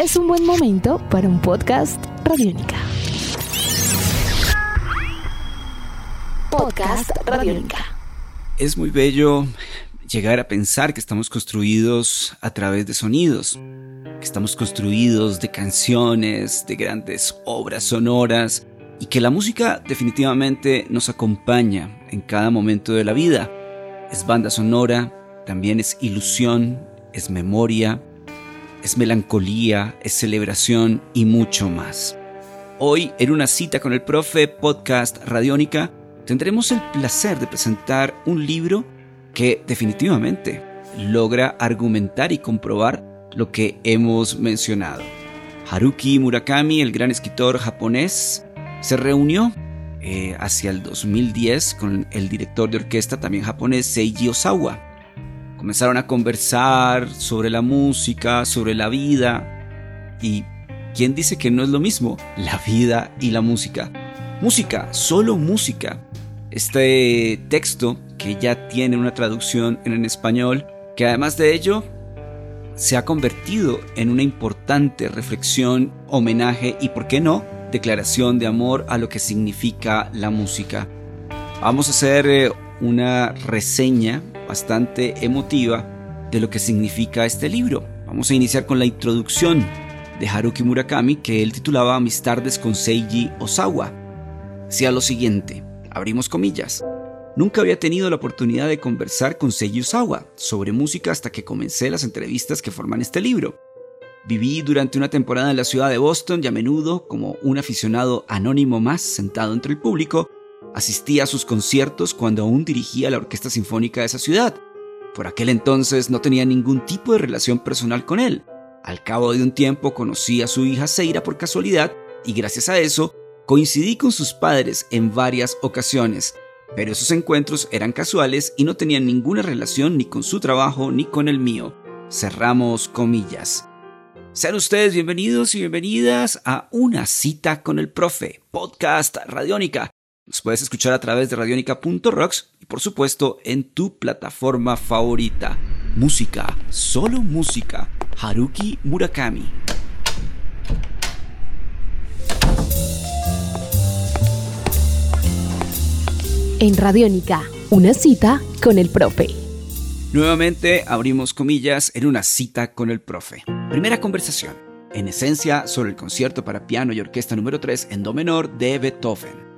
es un buen momento para un podcast Radiónica. Podcast Radiónica. Es muy bello llegar a pensar que estamos construidos a través de sonidos, que estamos construidos de canciones, de grandes obras sonoras y que la música definitivamente nos acompaña en cada momento de la vida. Es banda sonora, también es ilusión, es memoria, es melancolía, es celebración y mucho más. Hoy, en una cita con el profe podcast Radiónica, tendremos el placer de presentar un libro que definitivamente logra argumentar y comprobar lo que hemos mencionado. Haruki Murakami, el gran escritor japonés, se reunió eh, hacia el 2010 con el director de orquesta también japonés Seiji Osawa Comenzaron a conversar sobre la música, sobre la vida. ¿Y quién dice que no es lo mismo? La vida y la música. Música, solo música. Este texto, que ya tiene una traducción en español, que además de ello se ha convertido en una importante reflexión, homenaje y, por qué no, declaración de amor a lo que significa la música. Vamos a hacer eh, una reseña bastante emotiva de lo que significa este libro. Vamos a iniciar con la introducción de Haruki Murakami que él titulaba Mis tardes con Seiji Osawa. Decía lo siguiente, abrimos comillas. Nunca había tenido la oportunidad de conversar con Seiji Osawa sobre música hasta que comencé las entrevistas que forman este libro. Viví durante una temporada en la ciudad de Boston y a menudo, como un aficionado anónimo más sentado entre el público, Asistí a sus conciertos cuando aún dirigía la Orquesta Sinfónica de esa ciudad. Por aquel entonces no tenía ningún tipo de relación personal con él. Al cabo de un tiempo conocí a su hija Seira por casualidad y gracias a eso coincidí con sus padres en varias ocasiones. Pero esos encuentros eran casuales y no tenían ninguna relación ni con su trabajo ni con el mío. Cerramos comillas. Sean ustedes bienvenidos y bienvenidas a Una cita con el profe, podcast Radiónica nos puedes escuchar a través de radionica.rocks y por supuesto en tu plataforma favorita. Música, solo música. Haruki Murakami. En Radiónica, una cita con el profe. Nuevamente abrimos comillas en una cita con el profe. Primera conversación, en esencia sobre el concierto para piano y orquesta número 3 en do menor de Beethoven.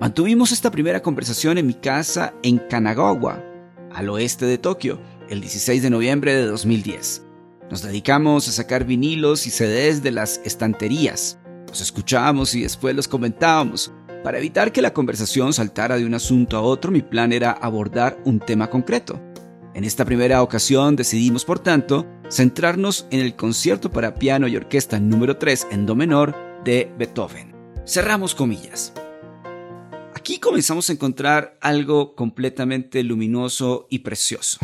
Mantuvimos esta primera conversación en mi casa en Kanagawa, al oeste de Tokio, el 16 de noviembre de 2010. Nos dedicamos a sacar vinilos y CDs de las estanterías. Los escuchábamos y después los comentábamos. Para evitar que la conversación saltara de un asunto a otro, mi plan era abordar un tema concreto. En esta primera ocasión decidimos, por tanto, centrarnos en el concierto para piano y orquesta número 3 en Do menor de Beethoven. Cerramos comillas. Aquí comenzamos a encontrar algo completamente luminoso y precioso.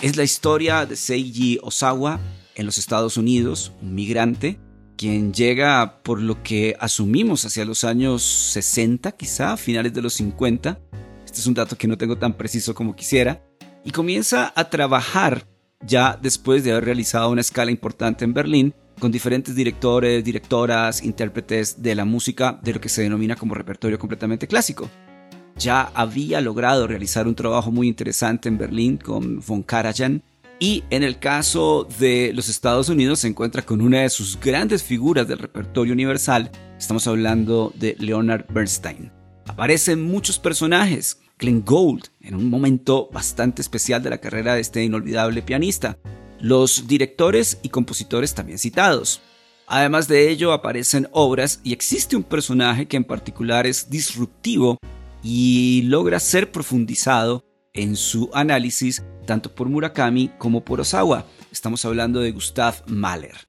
Es la historia de Seiji Osawa en los Estados Unidos, un migrante, quien llega por lo que asumimos hacia los años 60, quizá, finales de los 50. Este es un dato que no tengo tan preciso como quisiera. Y comienza a trabajar ya después de haber realizado una escala importante en Berlín con diferentes directores, directoras, intérpretes de la música de lo que se denomina como repertorio completamente clásico. Ya había logrado realizar un trabajo muy interesante en Berlín con von Karajan y en el caso de los Estados Unidos se encuentra con una de sus grandes figuras del repertorio universal. Estamos hablando de Leonard Bernstein. Aparecen muchos personajes, Glenn Gould, en un momento bastante especial de la carrera de este inolvidable pianista, los directores y compositores también citados. Además de ello aparecen obras y existe un personaje que en particular es disruptivo y logra ser profundizado en su análisis tanto por Murakami como por Osawa. Estamos hablando de Gustav Mahler.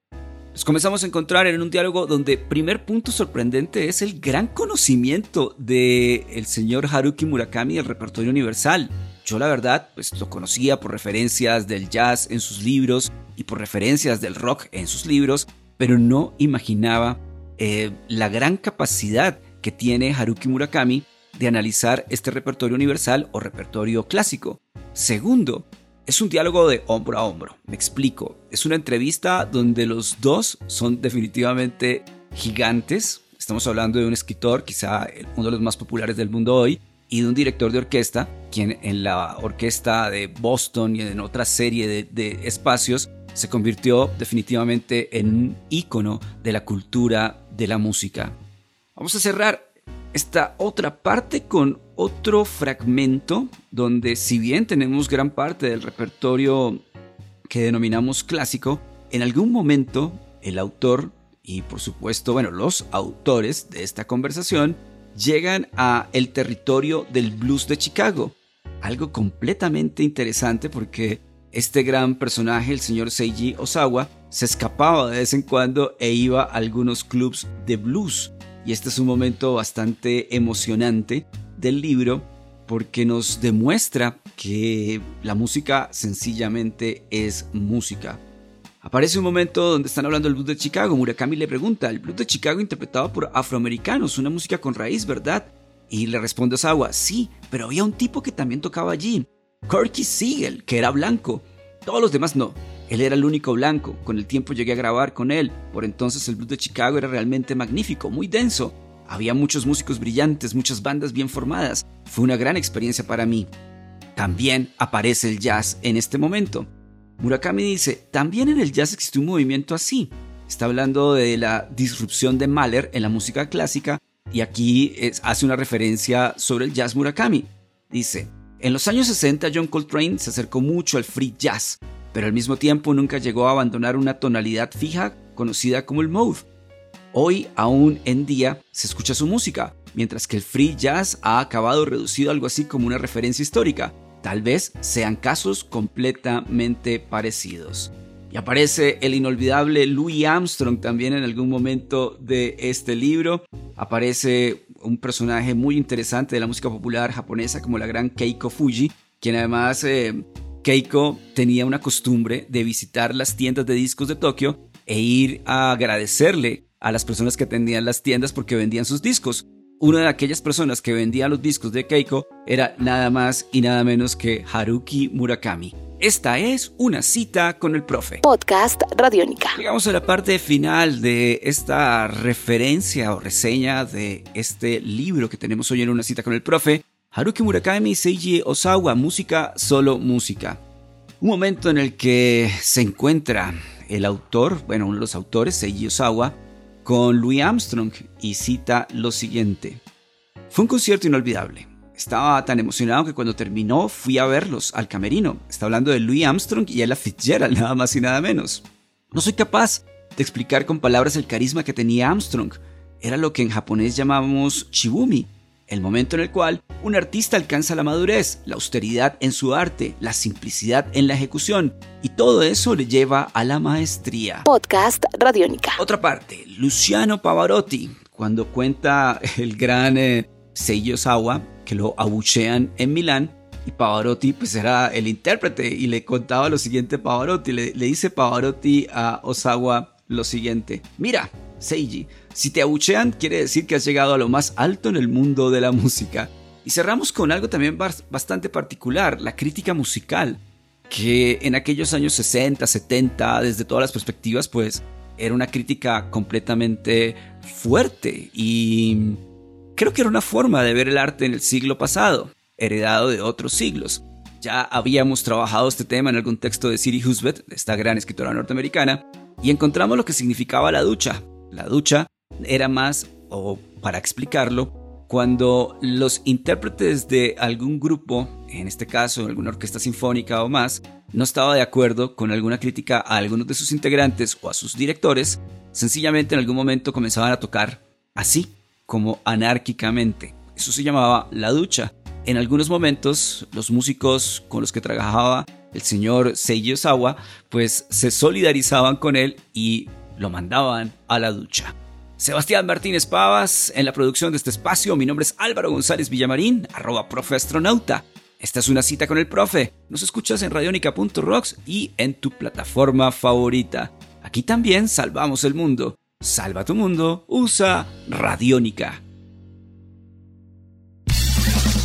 Nos comenzamos a encontrar en un diálogo donde primer punto sorprendente es el gran conocimiento del el señor Haruki Murakami del repertorio universal. Yo la verdad, pues lo conocía por referencias del jazz en sus libros y por referencias del rock en sus libros, pero no imaginaba eh, la gran capacidad que tiene Haruki Murakami de analizar este repertorio universal o repertorio clásico. Segundo, Es un diálogo de hombro a hombro, me explico. Es una entrevista donde los dos son definitivamente gigantes. Estamos hablando de un escritor, quizá uno de los más populares del mundo hoy, y de un director de orquesta, quien en la orquesta de Boston y en otra serie de, espacios se convirtió definitivamente en un ícono de la cultura de la música. Vamos a cerrar esta otra parte con otro fragmento donde si bien tenemos gran parte del repertorio que denominamos clásico, en algún momento el autor y por supuesto, bueno, los autores de esta conversación llegan a el territorio del blues de Chicago. Algo completamente interesante porque este gran personaje, el señor Seiji Osawa, se escapaba de vez en cuando e iba a algunos clubs de blues. Y este es un momento bastante emocionante del libro porque nos demuestra que la música sencillamente es música. Aparece un momento donde están hablando del blues de Chicago. Murakami le pregunta, el blues de Chicago interpretado por afroamericanos, una música con raíz, ¿verdad? Y le responde Osawa, sí, pero había un tipo que también tocaba allí, Corky Siegel, que era blanco. Todos los demás no. Él era el único blanco. Con el tiempo llegué a grabar con él. Por entonces el blues de Chicago era realmente magnífico, muy denso. Había muchos músicos brillantes, muchas bandas bien formadas. Fue una gran experiencia para mí. También aparece el jazz en este momento. Murakami dice, también en el jazz existe un movimiento así. Está hablando de la disrupción de Mahler en la música clásica y aquí hace una referencia sobre el jazz Murakami. Dice, en los años 60 John Coltrane se acercó mucho al free jazz, pero al mismo tiempo nunca llegó a abandonar una tonalidad fija conocida como el mode. Hoy, aún en día, se escucha su música, mientras que el free jazz ha acabado reducido a algo así como una referencia histórica, Tal vez sean casos completamente parecidos. Y aparece el inolvidable Louis Armstrong también en algún momento de este libro. Aparece un personaje muy interesante de la música popular japonesa como la gran Keiko Fuji, quien además eh, Keiko tenía una costumbre de visitar las tiendas de discos de Tokio e ir a agradecerle a las personas que atendían las tiendas porque vendían sus discos una de aquellas personas que vendía los discos de Keiko era nada más y nada menos que Haruki Murakami. Esta es una cita con el profe. Podcast Radiónica. Llegamos a la parte final de esta referencia o reseña de este libro que tenemos hoy en una cita con el profe. Haruki Murakami, Seiji Osawa, música, solo música. Un momento en el que se encuentra el autor, bueno, uno de los autores, Seiji Osawa, con Louis Armstrong y cita lo siguiente. Fue un concierto inolvidable. Estaba tan emocionado que cuando terminó fui a verlos al camerino. Está hablando de Louis Armstrong y Ella Fitzgerald, nada más y nada menos. No soy capaz de explicar con palabras el carisma que tenía Armstrong. Era lo que en japonés llamamos chibumi, el momento en el cual un artista alcanza la madurez, la austeridad en su arte, la simplicidad en la ejecución, y todo eso le lleva a la maestría. Podcast Radiónica. Otra parte, Luciano Pavarotti, cuando cuenta el gran eh, Seiji Osawa, que lo abuchean en Milán, y Pavarotti pues era el intérprete, y le contaba lo siguiente a Pavarotti, le, le dice Pavarotti a Osawa lo siguiente, mira, Seiji, si te abuchean, quiere decir que has llegado a lo más alto en el mundo de la música. Y cerramos con algo también bastante particular, la crítica musical, que en aquellos años 60, 70, desde todas las perspectivas, pues era una crítica completamente fuerte y creo que era una forma de ver el arte en el siglo pasado, heredado de otros siglos. Ya habíamos trabajado este tema en algún texto de Siri Husbeth, esta gran escritora norteamericana, y encontramos lo que significaba la ducha. La ducha era más, o para explicarlo, cuando los intérpretes de algún grupo, en este caso alguna orquesta sinfónica o más, no estaba de acuerdo con alguna crítica a algunos de sus integrantes o a sus directores, sencillamente en algún momento comenzaban a tocar así, como anárquicamente. Eso se llamaba la ducha. En algunos momentos, los músicos con los que trabajaba el señor Seiji Osawa, pues se solidarizaban con él y lo mandaban a la ducha. Sebastián Martínez Pavas en la producción de este espacio. Mi nombre es Álvaro González Villamarín, arroba profe astronauta. Esta es una cita con el profe. Nos escuchas en radionica.rocks y en tu plataforma favorita. Aquí también salvamos el mundo. Salva tu mundo, usa Radiónica.